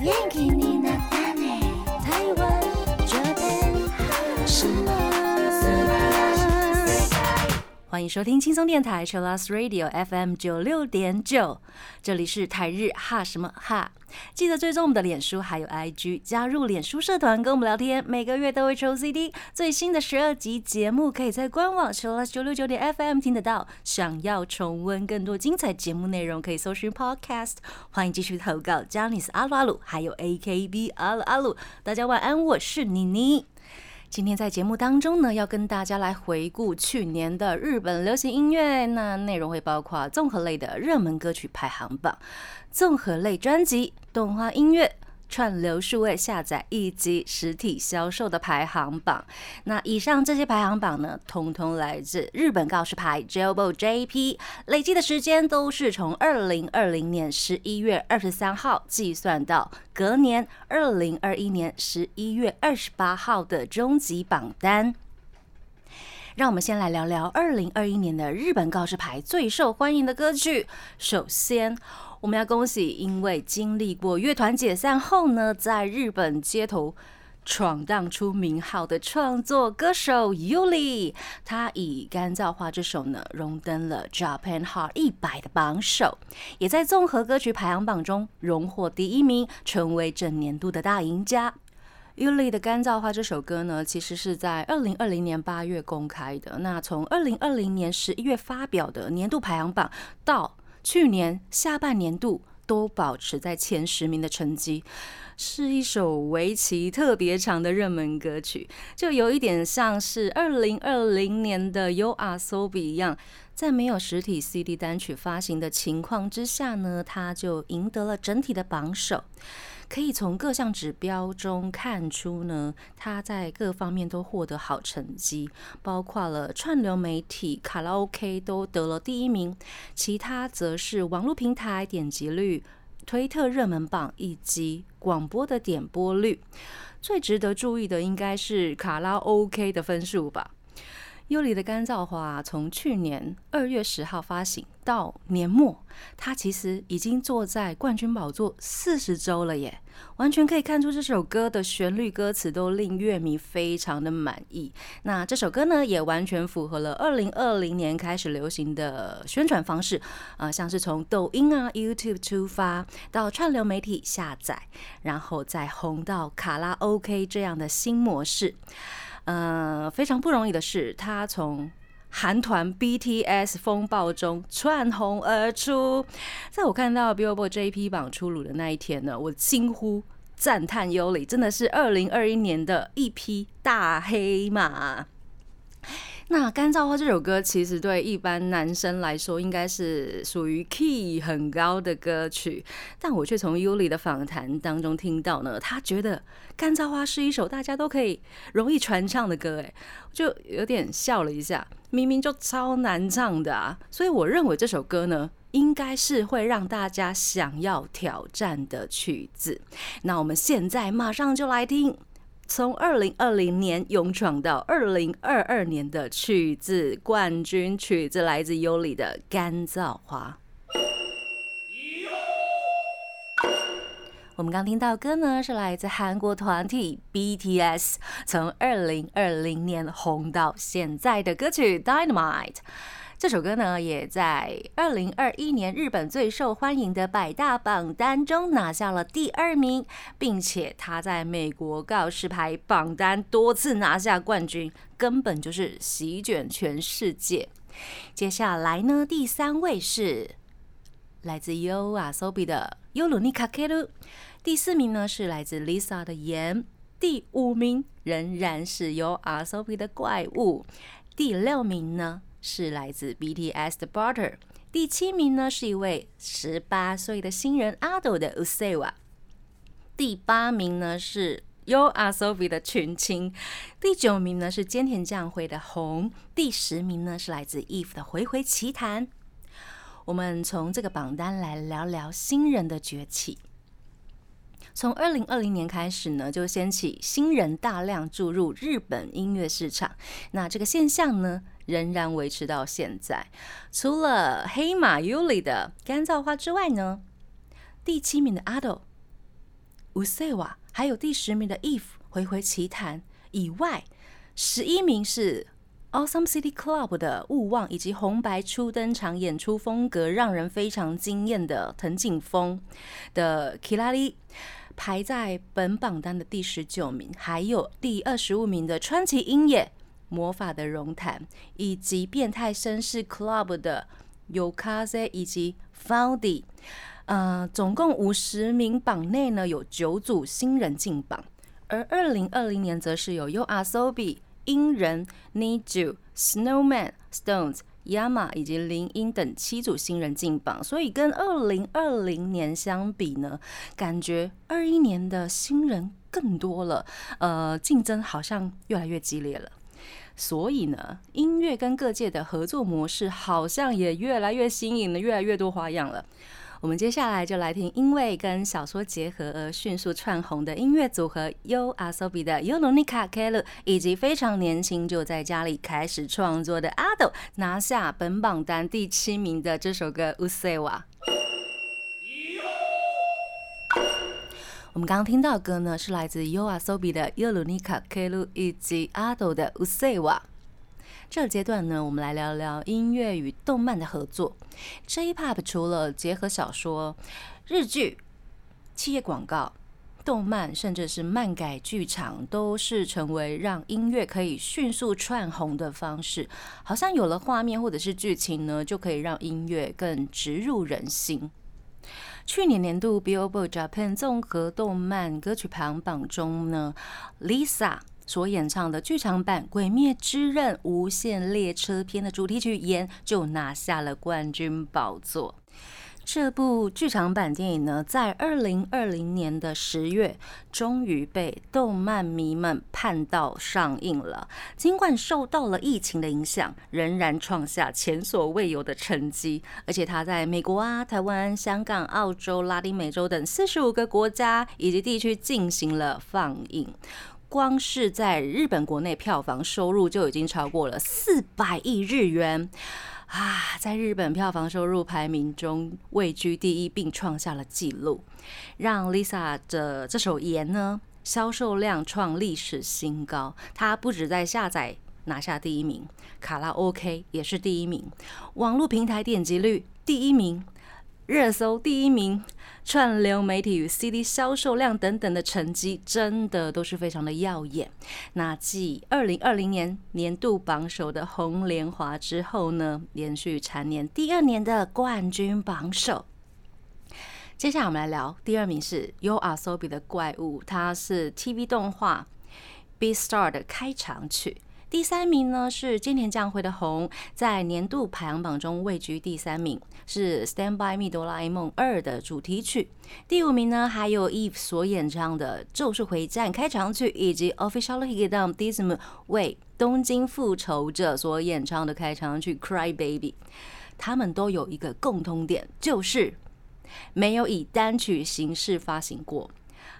元気に。欢迎收听轻松电台 chillas Radio FM 九六点九，这里是台日哈什么哈。记得追踪我们的脸书还有 IG，加入脸书社团跟我们聊天，每个月都会抽 CD。最新的十二集节目可以在官网 chillas 九六九点 FM 听得到。想要重温更多精彩节目内容，可以搜寻 Podcast。欢迎继续投稿 j a n i c e 阿鲁阿鲁，还有 AKB 阿鲁阿鲁。大家晚安，我是妮妮。今天在节目当中呢，要跟大家来回顾去年的日本流行音乐。那内容会包括综合类的热门歌曲排行榜、综合类专辑、动画音乐。串流数位下载以及实体销售的排行榜。那以上这些排行榜呢，通通来自日本告示牌 J O B O JP，累计的时间都是从二零二零年十一月二十三号计算到隔年二零二一年十一月二十八号的终极榜单。让我们先来聊聊二零二一年的日本告示牌最受欢迎的歌曲。首先，我们要恭喜，因为经历过乐团解散后呢，在日本街头闯荡出名号的创作歌手 Yuli，他以《干燥花》这首呢，荣登了 Japan Hot 一百的榜首，也在综合歌曲排行榜中荣获第一名，成为整年度的大赢家。Uli 的《干燥花》这首歌呢，其实是在二零二零年八月公开的。那从二零二零年十一月发表的年度排行榜，到去年下半年度都保持在前十名的成绩，是一首为期特别长的热门歌曲，就有一点像是二零二零年的《You Are So Be》一样，在没有实体 CD 单曲发行的情况之下呢，它就赢得了整体的榜首。可以从各项指标中看出呢，他在各方面都获得好成绩，包括了串流媒体、卡拉 OK 都得了第一名，其他则是网络平台点击率、推特热门榜以及广播的点播率。最值得注意的应该是卡拉 OK 的分数吧。优里的干燥花从去年二月十号发行到年末，它其实已经坐在冠军宝座四十周了耶，完全可以看出这首歌的旋律、歌词都令乐迷非常的满意。那这首歌呢，也完全符合了二零二零年开始流行的宣传方式，啊，像是从抖音啊、YouTube 出发，到串流媒体下载，然后再红到卡拉 OK 这样的新模式。呃，非常不容易的是，他从韩团 BTS 风暴中窜红而出。在我看到 Billboard JP 榜出炉的那一天呢，我惊呼赞叹优里，真的是二零二一年的一匹大黑马。那《干燥花》这首歌，其实对一般男生来说，应该是属于 key 很高的歌曲，但我却从 Yuli 的访谈当中听到呢，他觉得《干燥花》是一首大家都可以容易传唱的歌，哎，就有点笑了一下，明明就超难唱的啊！所以我认为这首歌呢，应该是会让大家想要挑战的曲子。那我们现在马上就来听。从二零二零年勇闯到二零二二年的曲子冠军曲子来自优里的《干燥花》。我们刚听到歌呢，是来自韩国团体 BTS，从二零二零年红到现在的歌曲《Dynamite》。这首歌呢，也在二零二一年日本最受欢迎的百大榜单中拿下了第二名，并且他在美国告示牌榜单多次拿下冠军，根本就是席卷全世界。接下来呢，第三位是来自 uasobi 的 y u l u n i Kakeru，第四名呢是来自 Lisa 的盐，第五名仍然是由 a Sobi 的怪物，第六名呢。是来自 BTS 的 Butter，第七名呢是一位十八岁的新人阿斗的 Usewa，第八名呢是 You Are Sophie 的群青，第九名呢是菅田将晖的红，第十名呢是来自 Eve 的回回奇谈。我们从这个榜单来聊聊新人的崛起。从二零二零年开始呢，就掀起新人大量注入日本音乐市场。那这个现象呢，仍然维持到现在。除了黑马 Yuli 的干燥花之外呢，第七名的 Ado，u s e w a 还有第十名的 If 回回奇谈以外，十一名是 Awesome City Club 的勿忘，以及红白初登场演出风格让人非常惊艳的藤井风的 Kilari。排在本榜单的第十九名，还有第二十五名的川崎英也、魔法的绒毯，以及变态绅士 Club 的 Yokaze 以及 Foundy。呃，总共五十名榜内呢，有九组新人进榜，而二零二零年则是有 Yoasobi、英人、Need You、Snowman、Stones。Yama 以及林英等七组新人进榜，所以跟二零二零年相比呢，感觉二一年的新人更多了，呃，竞争好像越来越激烈了。所以呢，音乐跟各界的合作模式好像也越来越新颖了，越来越多花样了。我们接下来就来听，因为跟小说结合而迅速窜红的音乐组合 U Asobi 的 Yononika Kelu，以及非常年轻就在家里开始创作的 Ado，拿下本榜单第七名的这首歌 Usewa。我们刚刚听到的歌呢，是来自 U Asobi 的 Yononika Kelu 以及 Ado 的 Usewa。这阶段呢，我们来聊聊音乐与动漫的合作。J-Pop 除了结合小说、日剧、企业广告、动漫，甚至是漫改剧场，都是成为让音乐可以迅速窜红的方式。好像有了画面或者是剧情呢，就可以让音乐更植入人心。去年年度 Billboard Japan 综合动漫歌曲排行榜中呢，Lisa。所演唱的剧场版《鬼灭之刃：无限列车篇》的主题曲《炎》就拿下了冠军宝座。这部剧场版电影呢，在二零二零年的十月，终于被动漫迷们盼到上映了。尽管受到了疫情的影响，仍然创下前所未有的成绩。而且它在美国啊、台湾、香港、澳洲、拉丁美洲等四十五个国家以及地区进行了放映。光是在日本国内票房收入就已经超过了四百亿日元啊，在日本票房收入排名中位居第一，并创下了纪录，让 Lisa 的这首《盐》呢销售量创历史新高。它不止在下载拿下第一名，卡拉 OK 也是第一名，网络平台点击率第一名。热搜第一名、串流媒体与 CD 销售量等等的成绩，真的都是非常的耀眼。那继二零二零年年度榜首的《红莲华》之后呢，连续蝉联第二年的冠军榜首。接下来我们来聊第二名是 You Are So Be 的怪物，它是 TV 动画《B Star》的开场曲。第三名呢是今年将会的红，在年度排行榜中位居第三名，是《Stand By Me》哆啦 A 梦二的主题曲。第五名呢还有 Eve 所演唱的《咒术回战》开场曲，以及 Official h i g d o m d i s m 为东京复仇者所演唱的开场曲《Cry Baby》。他们都有一个共通点，就是没有以单曲形式发行过。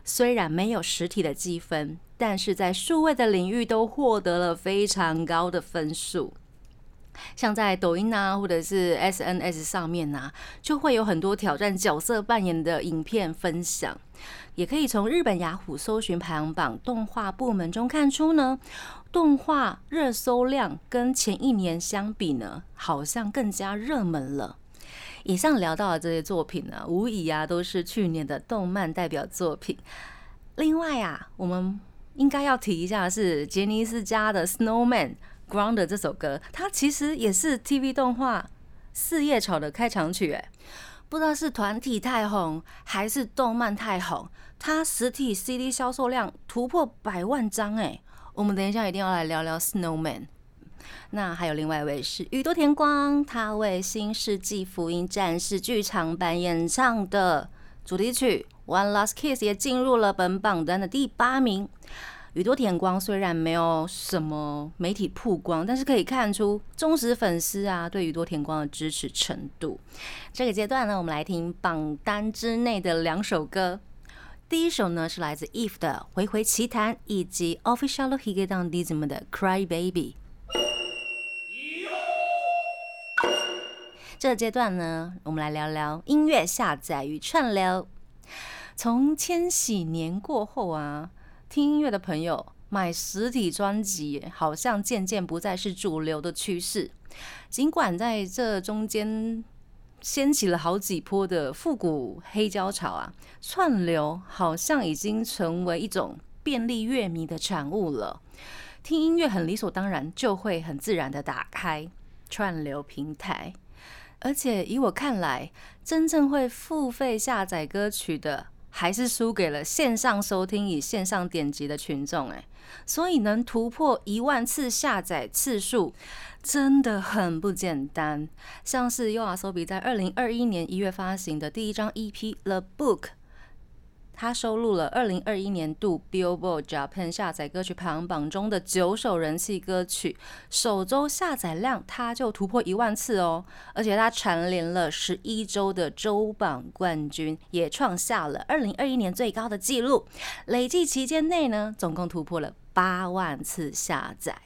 虽然没有实体的积分，但是在数位的领域都获得了非常高的分数。像在抖音啊，或者是 SNS 上面啊，就会有很多挑战角色扮演的影片分享。也可以从日本雅虎搜寻排行榜动画部门中看出呢，动画热搜量跟前一年相比呢，好像更加热门了。以上聊到的这些作品呢，无疑啊都是去年的动漫代表作品。另外啊，我们应该要提一下是杰尼斯家的《Snowman Ground》这首歌，它其实也是 TV 动画《四叶草》的开场曲。哎，不知道是团体太红还是动漫太红，它实体 CD 销售量突破百万张。哎，我们等一下一定要来聊聊《Snowman》。那还有另外一位是宇多田光，他为《新世纪福音战士》剧场版演唱的主题曲《One Last Kiss》也进入了本榜单的第八名。宇多田光虽然没有什么媒体曝光，但是可以看出忠实粉丝啊对宇多田光的支持程度。这个阶段呢，我们来听榜单之内的两首歌。第一首呢是来自 Eve 的《回回奇谈》，以及 Official Higedon Dism 的《Cry Baby》。这个阶段呢，我们来聊聊音乐下载与串流。从千禧年过后啊，听音乐的朋友买实体专辑好像渐渐不再是主流的趋势。尽管在这中间掀起了好几波的复古黑胶潮啊，串流好像已经成为一种便利乐迷的产物了。听音乐很理所当然，就会很自然的打开串流平台。而且以我看来，真正会付费下载歌曲的，还是输给了线上收听与线上点击的群众。诶，所以能突破一万次下载次数，真的很不简单。像是 U R S O B 在二零二一年一月发行的第一张 E P《The Book》。它收录了二零二一年度 Billboard Japan 下载歌曲排行榜中的九首人气歌曲，首周下载量它就突破一万次哦，而且它蝉联了十一周的周榜冠军，也创下了二零二一年最高的纪录。累计期间内呢，总共突破了八万次下载，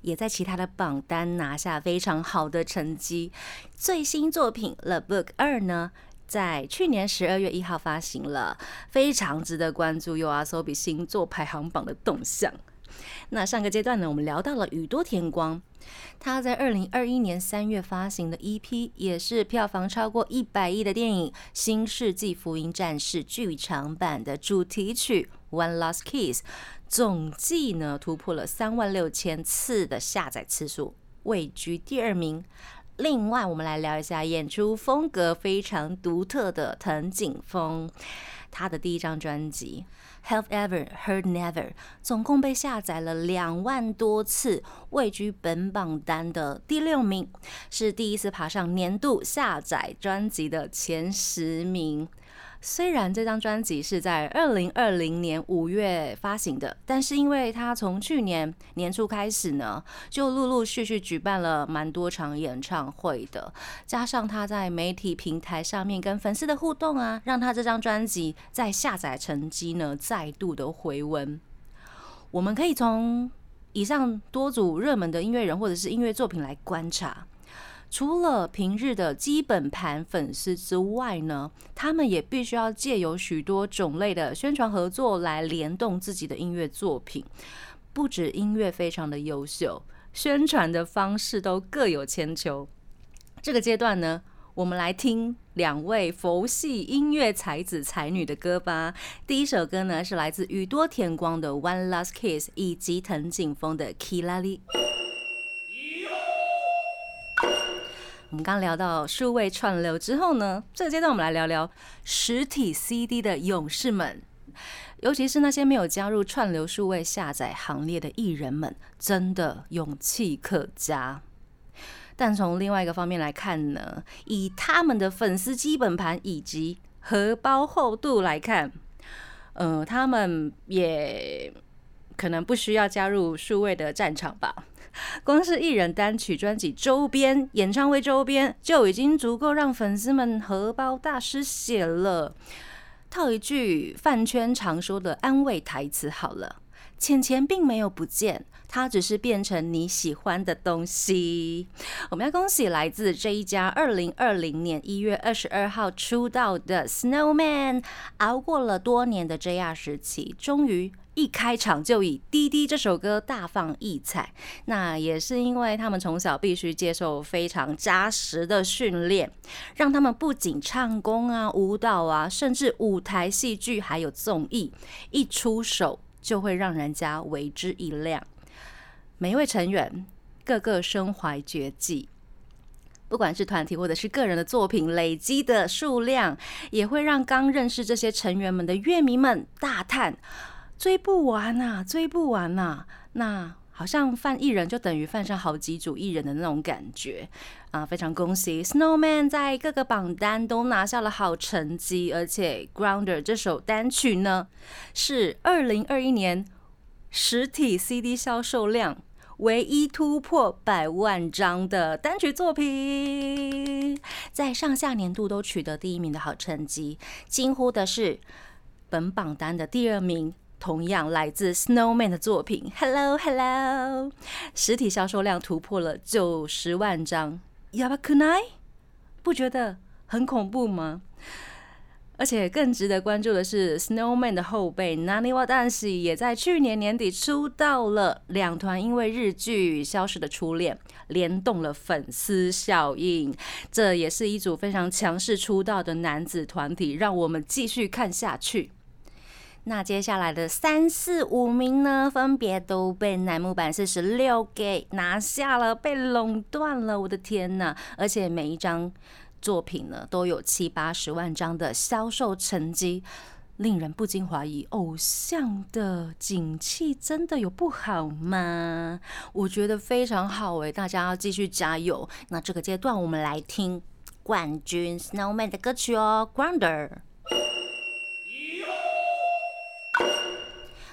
也在其他的榜单拿下非常好的成绩。最新作品《The Book 二》呢？在去年十二月一号发行了，非常值得关注。U R S O B 星座排行榜的动向。那上个阶段呢，我们聊到了宇多田光，他在二零二一年三月发行的 E P，也是票房超过一百亿的电影《新世纪福音战士》剧场版的主题曲《One Last Kiss》，总计呢突破了三万六千次的下载次数，位居第二名。另外，我们来聊一下演出风格非常独特的藤井风。他的第一张专辑《Have Ever Heard Never》总共被下载了两万多次，位居本榜单的第六名，是第一次爬上年度下载专辑的前十名。虽然这张专辑是在二零二零年五月发行的，但是因为他从去年年初开始呢，就陆陆续续举办了蛮多场演唱会的，加上他在媒体平台上面跟粉丝的互动啊，让他这张专辑在下载成绩呢再度的回温。我们可以从以上多组热门的音乐人或者是音乐作品来观察。除了平日的基本盘粉丝之外呢，他们也必须要借由许多种类的宣传合作来联动自己的音乐作品。不止音乐非常的优秀，宣传的方式都各有千秋。这个阶段呢，我们来听两位佛系音乐才子才女的歌吧。第一首歌呢是来自宇多田光的《One Last Kiss》，以及藤井风的《Kilali》。我们刚聊到数位串流之后呢，这个阶段我们来聊聊实体 CD 的勇士们，尤其是那些没有加入串流数位下载行列的艺人们，真的勇气可嘉。但从另外一个方面来看呢，以他们的粉丝基本盘以及荷包厚度来看，呃，他们也可能不需要加入数位的战场吧。光是艺人单曲、专辑周边、演唱会周边，就已经足够让粉丝们荷包大失血了。套一句饭圈常说的安慰台词好了：钱钱并没有不见，它只是变成你喜欢的东西。我们要恭喜来自这一家二零二零年一月二十二号出道的 Snowman，熬过了多年的 JR 时期，终于。一开场就以《滴滴》这首歌大放异彩，那也是因为他们从小必须接受非常扎实的训练，让他们不仅唱功啊、舞蹈啊，甚至舞台戏剧还有综艺，一出手就会让人家为之一亮。每一位成员个个身怀绝技，不管是团体或者是个人的作品，累积的数量也会让刚认识这些成员们的乐迷们大叹。追不完呐，追不完呐！那好像犯艺人就等于犯上好几组艺人的那种感觉啊！非常恭喜 Snowman 在各个榜单都拿下了好成绩，而且 Grounder 这首单曲呢，是二零二一年实体 CD 销售量唯一突破百万张的单曲作品，在上下年度都取得第一名的好成绩，惊呼的是本榜单的第二名。同样来自 Snowman 的作品，Hello Hello，实体销售量突破了九十万张，Yabakunai，不觉得很恐怖吗？而且更值得关注的是，Snowman 的后辈 Naniwa d a n s 也在去年年底出道了。两团因为日剧《消失的初恋》联动了粉丝效应，这也是一组非常强势出道的男子团体。让我们继续看下去。那接下来的三四五名呢，分别都被楠木坂四十六给拿下了，被垄断了。我的天呐！而且每一张。作品呢都有七八十万张的销售成绩，令人不禁怀疑偶像的景气真的有不好吗？我觉得非常好诶，大家要继续加油。那这个阶段我们来听冠军 Snowman 的歌曲哦，Grounder。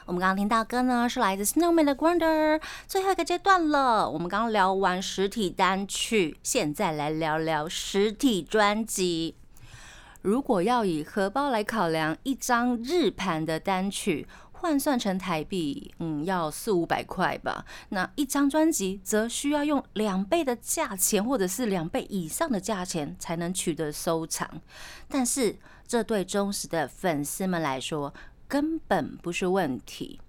我们刚刚听到歌呢，是来自 Snowman 的 Wonder，最后一个阶段了。我们刚刚聊完实体单曲，现在来聊聊实体专辑。如果要以荷包来考量，一张日盘的单曲换算成台币，嗯，要四五百块吧。那一张专辑则需要用两倍的价钱，或者是两倍以上的价钱才能取得收藏。但是这对忠实的粉丝们来说，根本不是问题。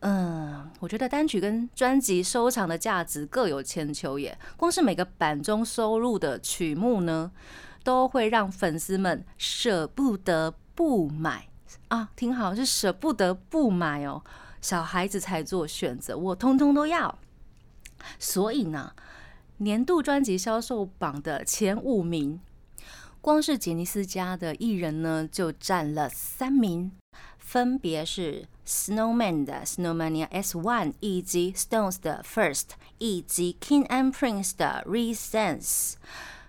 嗯，我觉得单曲跟专辑收藏的价值各有千秋耶。光是每个版中收录的曲目呢，都会让粉丝们舍不得不买啊！听好，是舍不得不买哦。小孩子才做选择，我通通都要。所以呢，年度专辑销售榜的前五名，光是杰尼斯家的艺人呢，就占了三名。分别是 Snowman 的 Snowmania S One，以及 Stones 的 First，以及 King and Prince 的 Resense。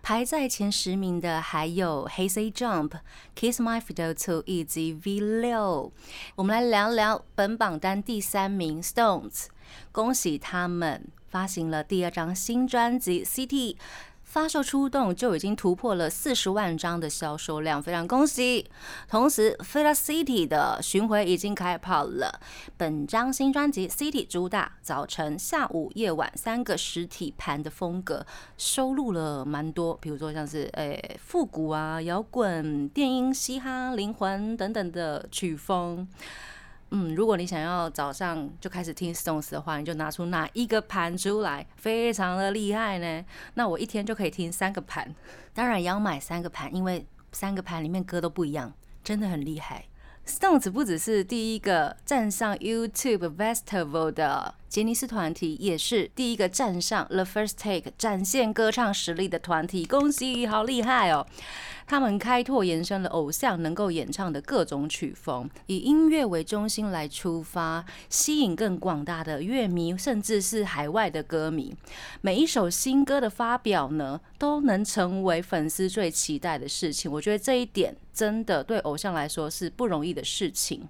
排在前十名的还有 Hey Say Jump、Kiss My Fiddle Two 以及 V 六。我们来聊聊本榜单第三名 Stones，恭喜他们发行了第二张新专辑 City。发售出动就已经突破了四十万张的销售量，非常恭喜！同时 f i l a City 的巡回已经开跑了。本张新专辑 City 主打早晨、下午、夜晚三个实体盘的风格，收录了蛮多，比如说像是诶复古啊、摇滚、电音、嘻哈、灵魂等等的曲风。嗯，如果你想要早上就开始听 Stones 的话，你就拿出哪一个盘出来，非常的厉害呢。那我一天就可以听三个盘，当然也要买三个盘，因为三个盘里面歌都不一样，真的很厉害。Stones 不只是第一个站上 YouTube Festival 的。杰尼斯团体也是第一个站上 The First Take 展现歌唱实力的团体，恭喜，好厉害哦！他们开拓延伸了偶像能够演唱的各种曲风，以音乐为中心来出发，吸引更广大的乐迷，甚至是海外的歌迷。每一首新歌的发表呢，都能成为粉丝最期待的事情。我觉得这一点真的对偶像来说是不容易的事情。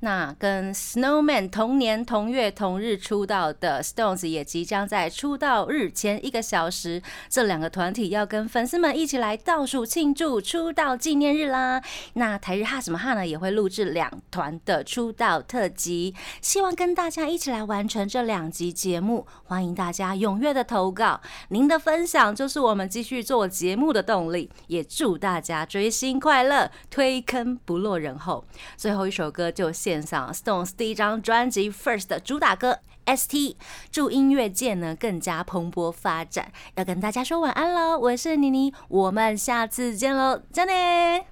那跟 Snowman 同年同月同日出道的 Stones 也即将在出道日前一个小时，这两个团体要跟粉丝们一起来倒数庆祝出道纪念日啦。那台日哈什么哈呢也会录制两团的出道特辑，希望跟大家一起来完成这两集节目。欢迎大家踊跃的投稿，您的分享就是我们继续做节目的动力。也祝大家追星快乐，推坑不落人后。最后一首歌。就献上 Stones 第一张专辑 First 的主打歌 ST，祝音乐界呢更加蓬勃发展。要跟大家说晚安喽，我是妮妮，我们下次见喽，再见。